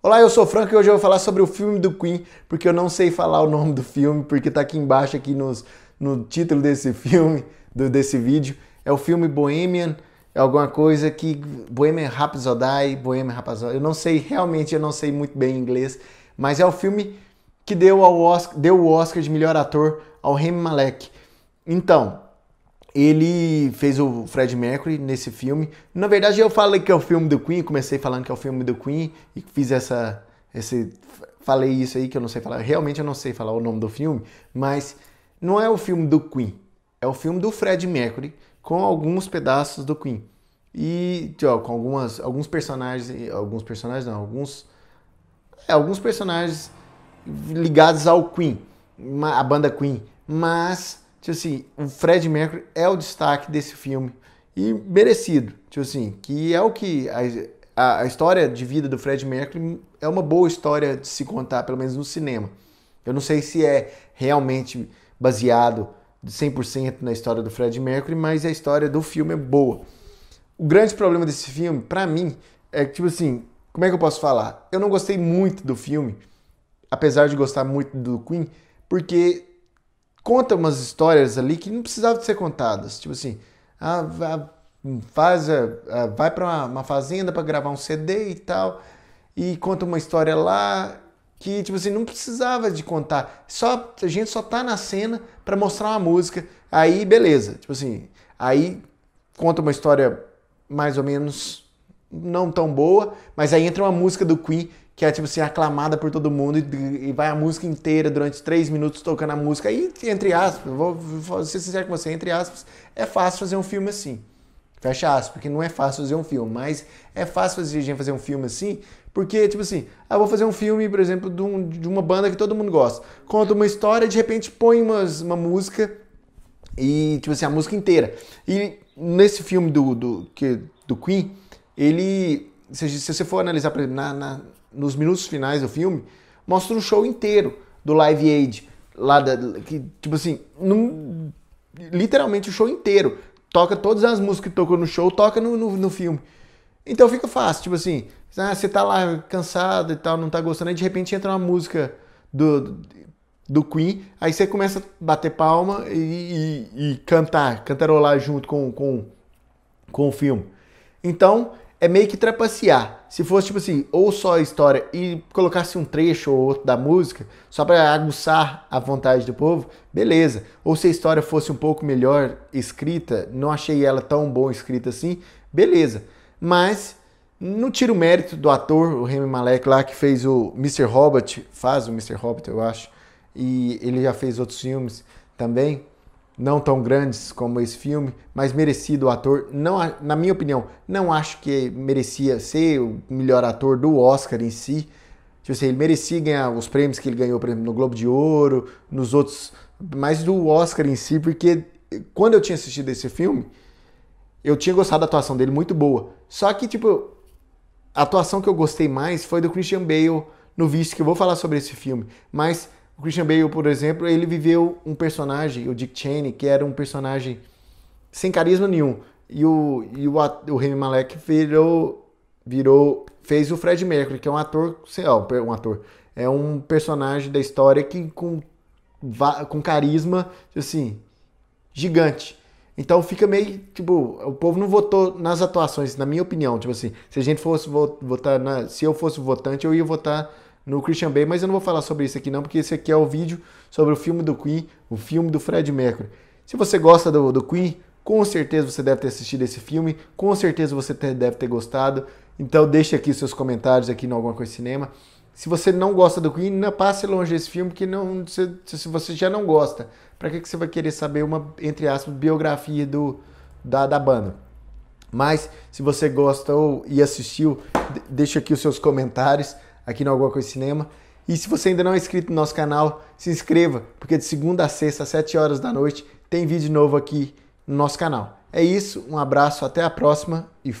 Olá, eu sou o Franco e hoje eu vou falar sobre o filme do Queen, porque eu não sei falar o nome do filme, porque tá aqui embaixo, aqui nos, no título desse filme, do, desse vídeo. É o filme Bohemian, é alguma coisa que... Bohemian Rhapsody, Bohemian Rhapsody, eu não sei, realmente eu não sei muito bem inglês, mas é o filme que deu, ao Oscar, deu o Oscar de melhor ator ao Rami Malek. Então, ele fez o Fred Mercury nesse filme. Na verdade, eu falei que é o filme do Queen, comecei falando que é o filme do Queen e fiz essa esse falei isso aí que eu não sei falar. Realmente eu não sei falar o nome do filme, mas não é o filme do Queen. É o filme do Fred Mercury com alguns pedaços do Queen. E ó, com algumas alguns personagens, alguns personagens não, alguns é, alguns personagens ligados ao Queen, a banda Queen, mas tipo assim, o Fred Mercury é o destaque desse filme e merecido, tipo assim, que é o que a, a, história de vida do Fred Mercury é uma boa história de se contar, pelo menos no cinema. Eu não sei se é realmente baseado de 100% na história do Fred Mercury, mas a história do filme é boa. O grande problema desse filme, para mim, é que, tipo assim, como é que eu posso falar? Eu não gostei muito do filme, apesar de gostar muito do Queen, porque conta umas histórias ali que não precisavam ser contadas. Tipo assim, ah, faz, ah, vai para uma, uma, fazenda para gravar um CD e tal, e conta uma história lá que tipo assim não precisava de contar. Só a gente só tá na cena para mostrar uma música. Aí beleza, tipo assim, aí conta uma história mais ou menos não tão boa, mas aí entra uma música do Queen que é tipo assim, aclamada por todo mundo e, e, vai a música inteira durante três minutos tocando a música. Aí, entre aspas, vou, vou ser sincero com você, entre aspas, é fácil fazer um filme assim. Fecha aspas, porque não é fácil fazer um filme, mas é fácil fazer, gente fazer um filme assim, porque, tipo assim, ah, vou fazer um filme, por exemplo, de, um, de uma banda que todo mundo gosta. Conta uma história, de repente põe umas, uma música e, tipo assim, a música inteira. E nesse filme do, do, que, do Queen, ele, se, se você for analisar, por exemplo, na, na nos minutos finais do filme, mostra um show inteiro do Live Aid. Lá da, que, tipo assim, num, literalmente o show inteiro. Toca todas as músicas que tocou no show, toca no, no, no filme. Então fica fácil, tipo assim, ah, você tá lá cansado e tal, não tá gostando, aí de repente entra uma música do, do Queen, aí você começa a bater palma e, e, e cantar, cantarolar junto com, com, com o filme. Então, é meio que trapacear. Se fosse tipo assim, ou só a história e colocasse um trecho ou outro da música, só para aguçar a vontade do povo, beleza. Ou se a história fosse um pouco melhor escrita, não achei ela tão bom escrita assim, beleza. Mas não tira o mérito do ator, o Remy Malek lá que fez o Mr. Hobbit, faz o Mr. Hobbit, eu acho, e ele já fez outros filmes também não tão grandes como esse filme, mas merecido o ator. Não, na minha opinião, não acho que merecia ser o melhor ator do Oscar em si. Tipo assim, ele merecia ganhar os prêmios que ele ganhou, por exemplo, no Globo de Ouro, nos outros, mas do Oscar em si, porque quando eu tinha assistido esse filme, eu tinha gostado da atuação dele muito boa. Só que, tipo, a atuação que eu gostei mais foi do Christian Bale no Vice, que eu vou falar sobre esse filme. Mas o Christian Bale, por exemplo, ele viveu um personagem, o Dick Cheney, que era um personagem sem carisma nenhum. E o, e o, o Remy Malek virou, virou, fez o Fred Mercury, que é um ator, sei lá, um ator, é um personagem da história que com, com carisma, assim, gigante. Então fica meio, tipo, o povo não votou nas atuações, na minha opinião, tipo assim, se a gente fosse votar, na, se eu fosse votante, eu ia votar no Christian Bale, mas eu não vou falar sobre isso aqui não, porque esse aqui é o vídeo sobre o filme do Queen, o filme do Fred Mercury. Se você gosta do, do Queen, com certeza você deve ter assistido esse filme, com certeza você deve ter gostado. Então deixe aqui seus comentários aqui no Alguma Coisa Cinema. Se você não gosta do Queen, não passe longe desse filme, porque não, se, se você já não gosta, para que, que você vai querer saber uma, entre aspas, biografia do, da, da banda? Mas se você gosta ou e assistiu, deixa aqui os seus comentários aqui no Alguma Coisa Cinema. E se você ainda não é inscrito no nosso canal, se inscreva, porque de segunda a sexta, às 7 horas da noite, tem vídeo novo aqui no nosso canal. É isso, um abraço, até a próxima e